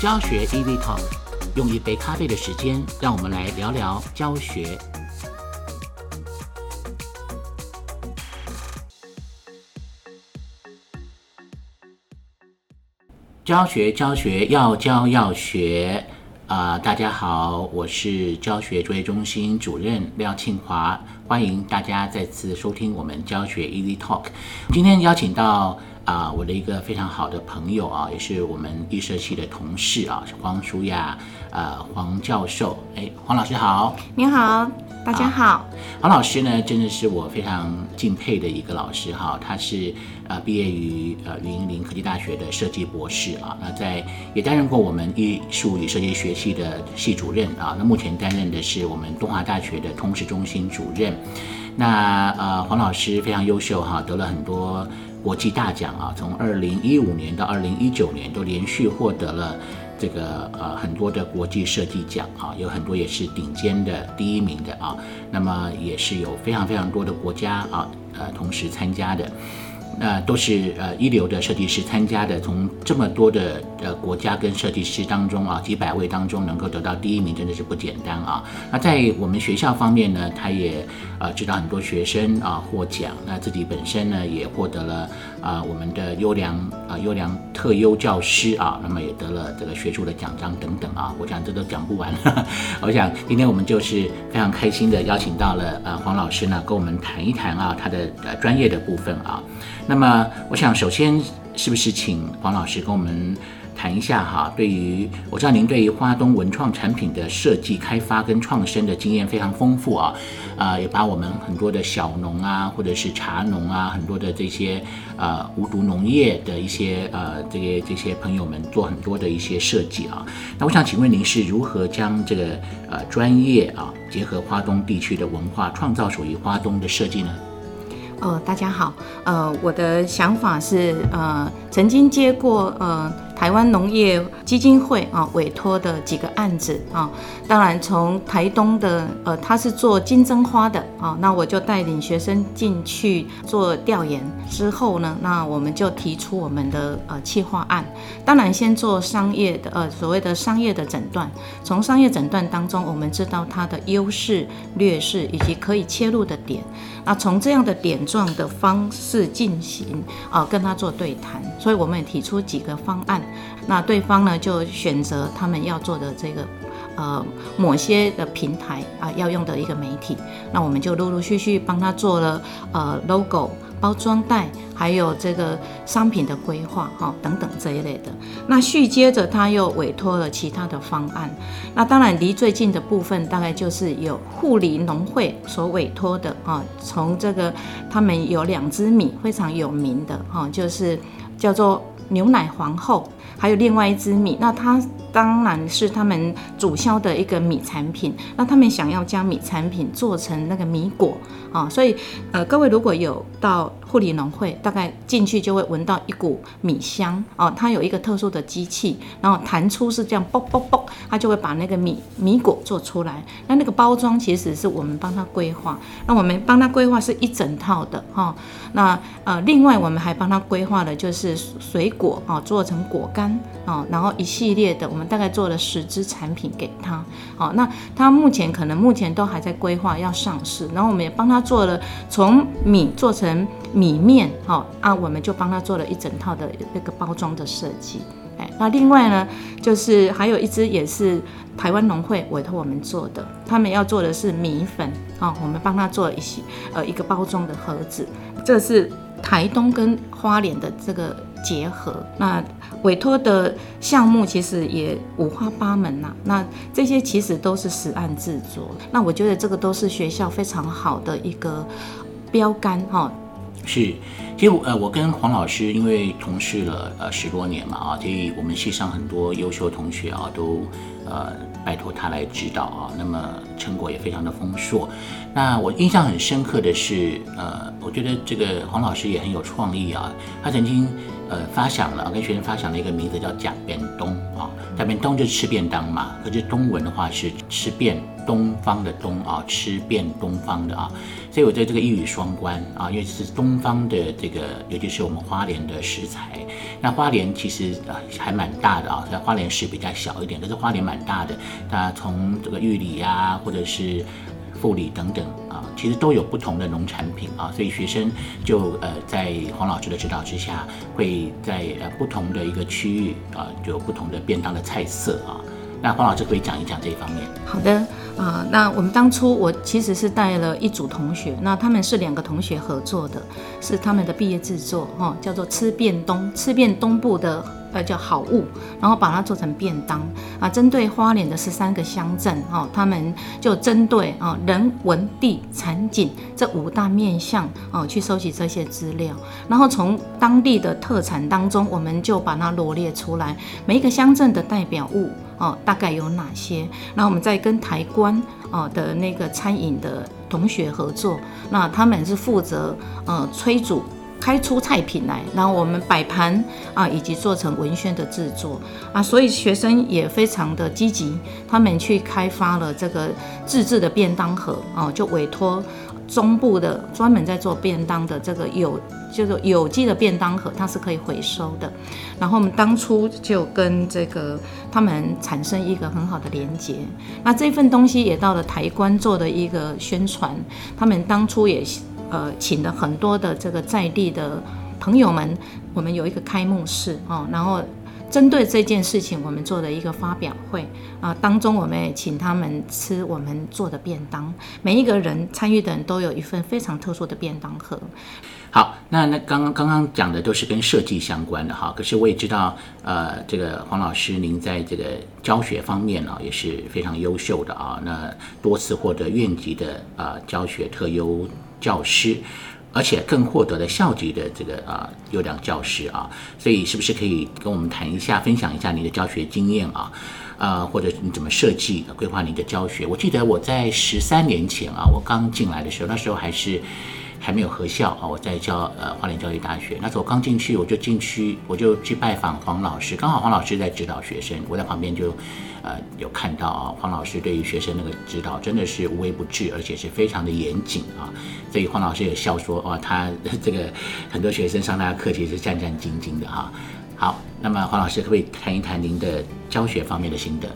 教学 Easy Talk，用一杯咖啡的时间，让我们来聊聊教学。教学教学要教要学啊、大家好，我是教学作业中心主任廖庆华，欢迎大家再次收听我们教学 Easy Talk。今天邀请到啊、我的一个非常好的朋友啊，也是我们艺社系的同事啊，黄舒雅呃黄教授，哎，黄老师好。你好，大家好。黄老师呢，真的是我非常敬佩的一个老师哈，他是呃毕业于呃云林科技大学的设计博士啊，那在也担任过我们艺术与设计学系的系主任啊，那目前担任的是我们东华大学的通识中心主任。那呃黄老师非常优秀哈，得了很多国际大奖啊，从二零一五年到二零一九年都连续获得了。这个呃很多的国际设计奖啊，有很多也是顶尖的第一名的啊，那么也是有非常非常多的国家啊呃同时参加的，那都是呃一流的设计师参加的，从这么多的呃国家跟设计师当中啊，几百位当中能够得到第一名，真的是不简单啊。那在我们学校方面呢，他也呃指导很多学生啊获奖，那自己本身呢也获得了啊我们的优良啊优良特优教师啊，那么也得了这个学术的奖章等等啊，我想这都讲不完。我想今天我们就是非常开心的邀请到了呃黄老师呢，跟我们谈一谈啊他的呃专业的部分啊。那么我想首先是不是请黄老师跟我们谈一下哈？对于我知道您对于花东文创产品的设计、开发跟创生的经验非常丰富啊，啊、也把我们很多的小农啊，或者是茶农啊，很多的这些呃无毒农业的一些呃这些这些朋友们做很多的一些设计啊。那我想请问您是如何将这个呃专业啊结合花东地区的文化，创造属于花东的设计呢？呃，大家好。呃，我的想法是，呃，曾经接过呃台湾农业基金会啊、委托的几个案子啊、当然从台东的呃，他是做金针花的啊、那我就带领学生进去做调研之后呢，那我们就提出我们的呃企划案。当然先做商业的呃所谓的商业的诊断，从商业诊断当中，我们知道它的优势、劣势以及可以切入的点。那从这样的点状的方式进行啊、跟他做对谈，所以我们也提出几个方案。那对方呢就选择他们要做的这个呃某些的平台啊、要用的一个媒体，那我们就陆陆续续帮他做了呃 logo。包装袋，还有这个商品的规划，哈、等等这一类的。那续接着他又委托了其他的方案。那当然离最近的部分，大概就是有护理农会所委托的啊，从这个他们有两只米非常有名的哈、就是叫做牛奶皇后，还有另外一只米，那它当然是他们主销的一个米产品。那他们想要将米产品做成那个米果啊，所以呃，各位如果有到护理农会，大概进去就会闻到一股米香哦。它有一个特殊的机器，然后弹出是这样啵啵啵，它就会把那个米米果做出来。那那个包装其实是我们帮他规划，那我们帮他规划是一整套的哈、那呃，另外我们还帮他规划了就是水果啊、做成果干啊、然后一系列的，我们大概做了十支产品给他。好、那他目前可能目前都还在规划要上市，然后我们也帮他做了从米做成米面，好、啊，我们就帮他做了一整套的那个包装的设计。哎，那另外呢，就是还有一支也是台湾农会委托我们做的，他们要做的是米粉啊、我们帮他做了一些呃一个包装的盒子，这是台东跟花莲的这个结合。那委托的项目其实也五花八门呐、那这些其实都是实案制作。那我觉得这个都是学校非常好的一个标杆哈、是，其实呃，我跟黄老师因为同事了呃十多年嘛啊，所以我们系上很多优秀同学啊都呃拜托他来指导啊，那么成果也非常的丰硕。那我印象很深刻的是，呃，我觉得这个黄老师也很有创意啊，他曾经呃发想了，跟学生发想了一个名字叫“假便东”啊，“假便东”就是吃便当嘛，可是中文的话是吃遍东方的东啊，吃遍东方的啊，所以我觉得这个一语双关啊，因为是东方的这个，尤其是我们花莲的食材。那花莲其实还蛮大的啊，在花莲市比较小一点，可是花莲蛮大的。那从这个玉里呀，或者是富里等等啊，其实都有不同的农产品啊，所以学生就呃在黄老师的指导之下，会在呃不同的一个区域啊，就有不同的便当的菜色啊。那黄老师可以讲一讲这一方面。好的，啊，那我们当初我其实是带了一组同学，那他们是两个同学合作的，是他们的毕业制作，哈，叫做吃遍东，吃遍东部的。呃，叫好物，然后把它做成便当啊。针对花莲的十三个乡镇，哦，他们就针对啊人文地产景这五大面向哦，去收集这些资料，然后从当地的特产当中，我们就把它罗列出来，每一个乡镇的代表物哦，大概有哪些？然后我们再跟台关哦的那个餐饮的同学合作，那他们是负责呃催煮。开出菜品来，然后我们摆盘啊，以及做成文宣的制作啊，所以学生也非常的积极，他们去开发了这个自制的便当盒啊，就委托中部的专门在做便当的这个有，就是有机的便当盒，它是可以回收的。然后我们当初就跟这个他们产生一个很好的连接，那这份东西也到了台关做的一个宣传，他们当初也。呃，请了很多的这个在地的朋友们，我们有一个开幕式哦，然后针对这件事情，我们做了一个发表会啊，当中我们也请他们吃我们做的便当，每一个人参与的人都有一份非常特殊的便当盒。好，那那刚刚刚刚讲的都是跟设计相关的哈，可是我也知道，呃，这个黄老师您在这个教学方面呢也是非常优秀的啊，那多次获得院级的啊教学特优。教师，而且更获得了校级的这个啊优良教师啊，所以是不是可以跟我们谈一下，分享一下你的教学经验啊？呃，或者你怎么设计规划你的教学？我记得我在十三年前啊，我刚进来的时候，那时候还是。还没有合校啊！我在教呃花莲教育大学，那时候我刚进去，我就进去，我就去拜访黄老师，刚好黄老师在指导学生，我在旁边就，呃，有看到啊，黄老师对于学生那个指导真的是无微不至，而且是非常的严谨啊，所以黄老师也笑说，哇，他这个很多学生上他的课其实是战战兢兢的哈。好，那么黄老师可不可以谈一谈您的教学方面的心得？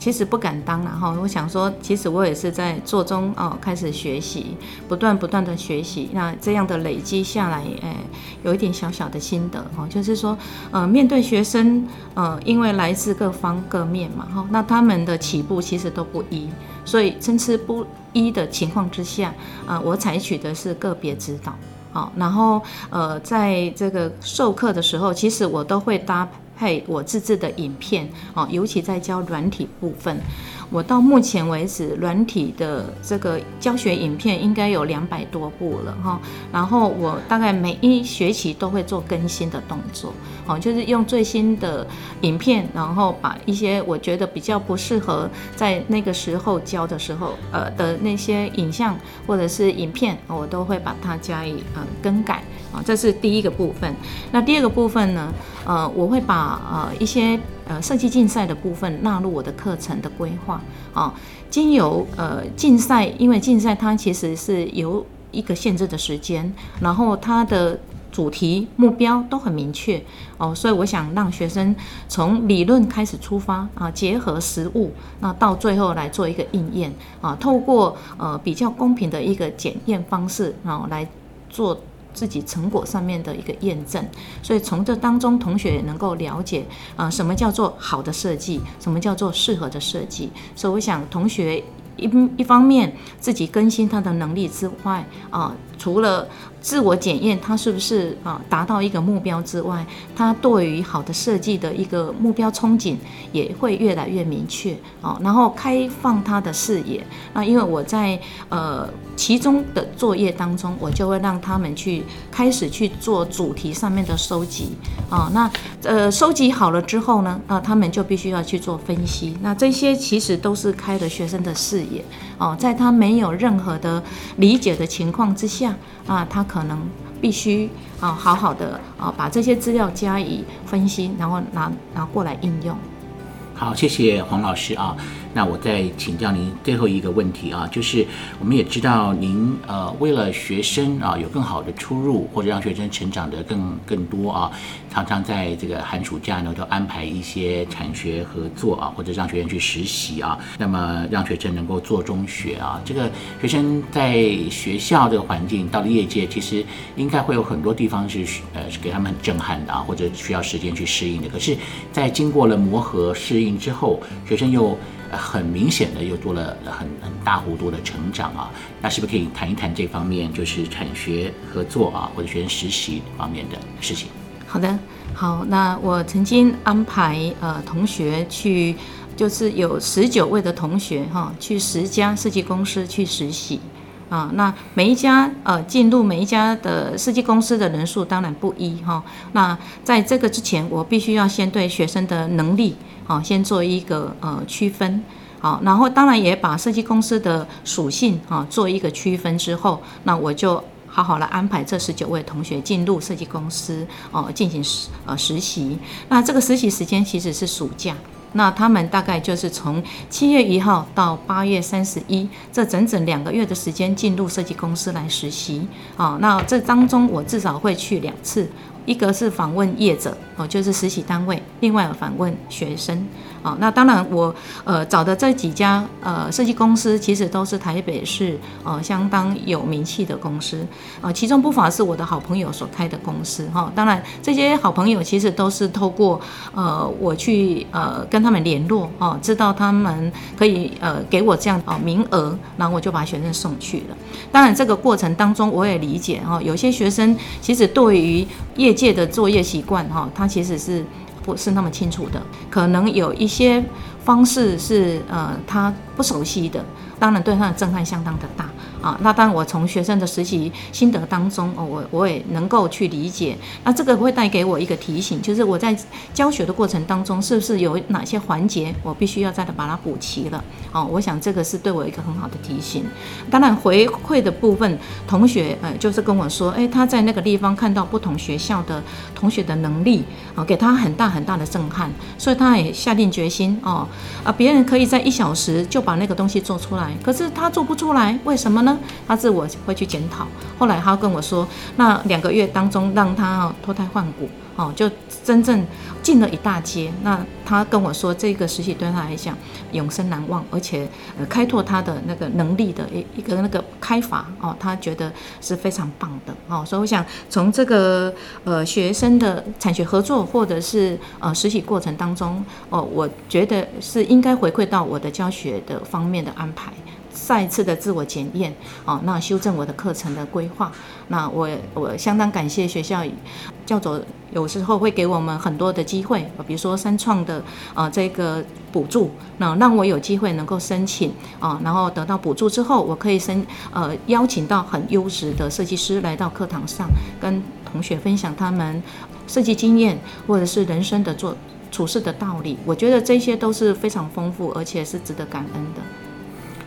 其实不敢当了哈，我想说，其实我也是在做中哦，开始学习，不断不断的学习，那这样的累积下来，哎，有一点小小的心得哈，就是说，呃，面对学生，呃，因为来自各方各面嘛哈，那他们的起步其实都不一，所以参差不一的情况之下，啊，我采取的是个别指导，好，然后呃，在这个授课的时候，其实我都会搭。配我自制的影片哦，尤其在教软体部分。我到目前为止，软体的这个教学影片应该有两百多部了哈。然后我大概每一学期都会做更新的动作，哦，就是用最新的影片，然后把一些我觉得比较不适合在那个时候教的时候，呃的那些影像或者是影片，我都会把它加以呃更改啊。这是第一个部分。那第二个部分呢，呃，我会把呃一些。呃，设计竞赛的部分纳入我的课程的规划啊。经由呃竞赛，因为竞赛它其实是有一个限制的时间，然后它的主题目标都很明确哦，所以我想让学生从理论开始出发啊，结合实物，那到最后来做一个应验啊，透过呃比较公平的一个检验方式，然后来做。自己成果上面的一个验证，所以从这当中，同学也能够了解啊，什么叫做好的设计，什么叫做适合的设计。所以我想，同学一一方面自己更新他的能力之外啊，除了自我检验他是不是啊达到一个目标之外，他对于好的设计的一个目标憧憬也会越来越明确啊，然后开放他的视野。那因为我在呃。其中的作业当中，我就会让他们去开始去做主题上面的收集啊。那呃，收集好了之后呢，啊，他们就必须要去做分析。那这些其实都是开了学生的视野哦，在他没有任何的理解的情况之下啊，他可能必须啊好好的啊把这些资料加以分析，然后拿拿过来应用。好，谢谢黄老师啊。那我再请教您最后一个问题啊，就是我们也知道您呃为了学生啊有更好的出入，或者让学生成长得更更多啊，常常在这个寒暑假呢都安排一些产学合作啊，或者让学生去实习啊，那么让学生能够做中学啊。这个学生在学校这个环境到了业界，其实应该会有很多地方是呃是给他们很震撼的啊，或者需要时间去适应的。可是，在经过了磨合适应之后，学生又很明显的又做了很很大幅度的成长啊，那是不是可以谈一谈这方面，就是产学合作啊，或者学生实习方面的事情？好的，好，那我曾经安排呃同学去，就是有十九位的同学哈，去十家设计公司去实习啊，那每一家呃进入每一家的设计公司的人数当然不一哈，那在这个之前，我必须要先对学生的能力。啊，先做一个呃区分，好，然后当然也把设计公司的属性啊做一个区分之后，那我就好好来安排这十九位同学进入设计公司哦进行实呃实习。那这个实习时间其实是暑假，那他们大概就是从七月一号到八月三十一这整整两个月的时间进入设计公司来实习啊。那这当中我至少会去两次。一个是访问业者哦，就是实习单位；另外访问学生哦。那当然，我呃找的这几家呃设计公司，其实都是台北市呃相当有名气的公司呃，其中不乏是我的好朋友所开的公司哈。当然，这些好朋友其实都是透过呃我去呃跟他们联络哦，知道他们可以呃给我这样哦名额，然后我就把学生送去了。当然，这个过程当中我也理解哈，有些学生其实对于业业界的作业习惯，哈，他其实是不是那么清楚的，可能有一些方式是呃他不熟悉的，当然对他的震撼相当的大。啊，那当然，我从学生的实习心得当中，哦，我我也能够去理解。那这个会带给我一个提醒，就是我在教学的过程当中，是不是有哪些环节我必须要再把它补齐了？哦，我想这个是对我一个很好的提醒。当然，回馈的部分，同学呃，就是跟我说，哎，他在那个地方看到不同学校的同学的能力，啊，给他很大很大的震撼，所以他也下定决心，哦，啊，别人可以在一小时就把那个东西做出来，可是他做不出来，为什么呢？他自我会去检讨，后来他跟我说，那两个月当中让他脱胎换骨，哦，就真正进了一大阶。那他跟我说，这个实习对他来讲永生难忘，而且呃开拓他的那个能力的一一个那个开法，哦，他觉得是非常棒的，哦，所以我想从这个呃学生的产学合作或者是呃实习过程当中，哦，我觉得是应该回馈到我的教学的方面的安排。再一次的自我检验，哦，那修正我的课程的规划。那我我相当感谢学校教主，有时候会给我们很多的机会，比如说三创的呃这个补助，那让我有机会能够申请啊，然后得到补助之后，我可以申呃邀请到很优质的设计师来到课堂上，跟同学分享他们设计经验或者是人生的做处事的道理。我觉得这些都是非常丰富，而且是值得感恩的。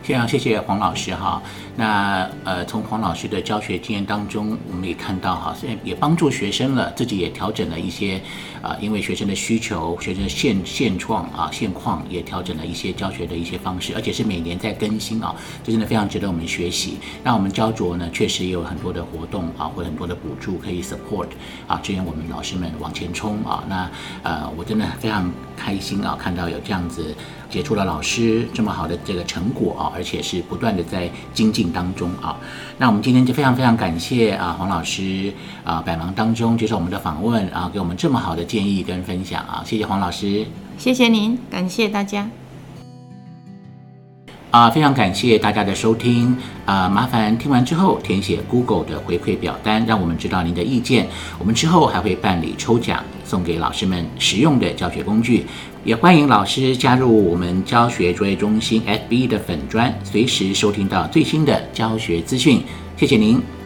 非常谢谢黄老师哈。那呃，从黄老师的教学经验当中，我们也看到哈，虽然也帮助学生了，自己也调整了一些啊，因为学生的需求、学生的现现状啊、现况，也调整了一些教学的一些方式，而且是每年在更新啊，这真的非常值得我们学习。那我们焦灼呢，确实也有很多的活动啊，或很多的补助可以 support 啊，支援我们老师们往前冲啊。那呃，我真的非常开心啊，看到有这样子。杰出了老师这么好的这个成果啊，而且是不断的在精进当中啊。那我们今天就非常非常感谢啊黄老师啊百忙当中接受我们的访问啊，给我们这么好的建议跟分享啊，谢谢黄老师，谢谢您，感谢大家。啊，非常感谢大家的收听啊，麻烦听完之后填写 Google 的回馈表单，让我们知道您的意见。我们之后还会办理抽奖，送给老师们实用的教学工具。也欢迎老师加入我们教学卓越中心 FB 的粉专，随时收听到最新的教学资讯。谢谢您。